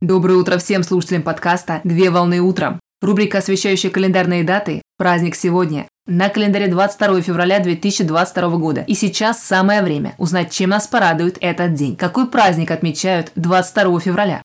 Доброе утро всем слушателям подкаста «Две волны утром». Рубрика, освещающая календарные даты «Праздник сегодня». На календаре 22 февраля 2022 года. И сейчас самое время узнать, чем нас порадует этот день. Какой праздник отмечают 22 февраля?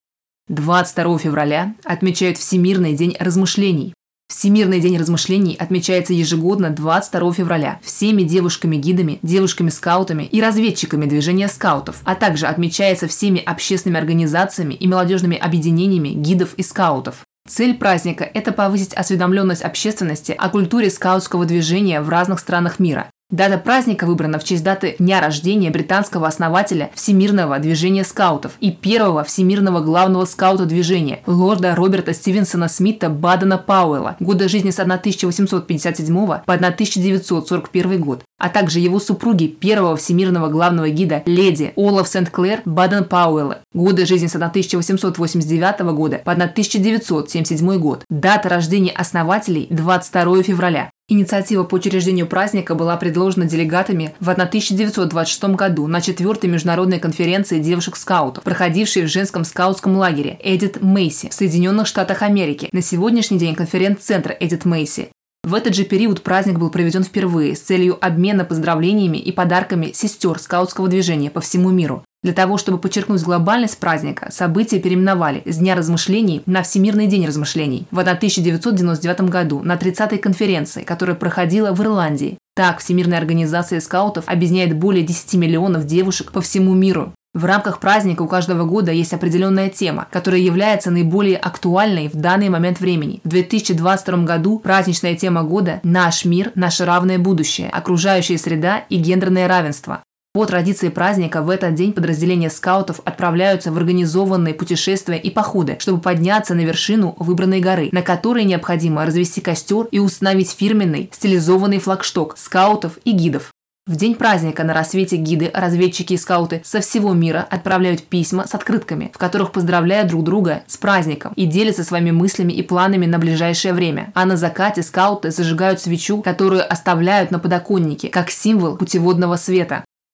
22 февраля отмечают Всемирный день размышлений. Всемирный день размышлений отмечается ежегодно 22 февраля всеми девушками-гидами, девушками-скаутами и разведчиками движения скаутов, а также отмечается всеми общественными организациями и молодежными объединениями гидов и скаутов. Цель праздника – это повысить осведомленность общественности о культуре скаутского движения в разных странах мира, Дата праздника выбрана в честь даты дня рождения британского основателя Всемирного движения скаутов и первого всемирного главного скаута движения лорда Роберта Стивенсона Смита Бадена Пауэлла, года жизни с 1857 по 1941 год, а также его супруги первого всемирного главного гида леди Олаф Сент-Клэр Баден Пауэлла, годы жизни с 1889 года по 1977 год. Дата рождения основателей 22 февраля. Инициатива по учреждению праздника была предложена делегатами в 1926 году на четвертой международной конференции девушек-скаутов, проходившей в женском скаутском лагере Эдит Мейси в Соединенных Штатах Америки. На сегодняшний день конференц-центр Эдит Мейси в этот же период праздник был проведен впервые с целью обмена поздравлениями и подарками сестер скаутского движения по всему миру. Для того, чтобы подчеркнуть глобальность праздника, события переименовали с Дня размышлений на Всемирный день размышлений в 1999 году на 30-й конференции, которая проходила в Ирландии. Так, Всемирная организация скаутов объединяет более 10 миллионов девушек по всему миру. В рамках праздника у каждого года есть определенная тема, которая является наиболее актуальной в данный момент времени. В 2022 году праздничная тема года «Наш мир, наше равное будущее. Окружающая среда и гендерное равенство». По традиции праздника в этот день подразделения скаутов отправляются в организованные путешествия и походы, чтобы подняться на вершину выбранной горы, на которой необходимо развести костер и установить фирменный стилизованный флагшток скаутов и гидов. В день праздника на рассвете гиды, разведчики и скауты со всего мира отправляют письма с открытками, в которых поздравляют друг друга с праздником и делятся своими мыслями и планами на ближайшее время. А на закате скауты зажигают свечу, которую оставляют на подоконнике, как символ путеводного света.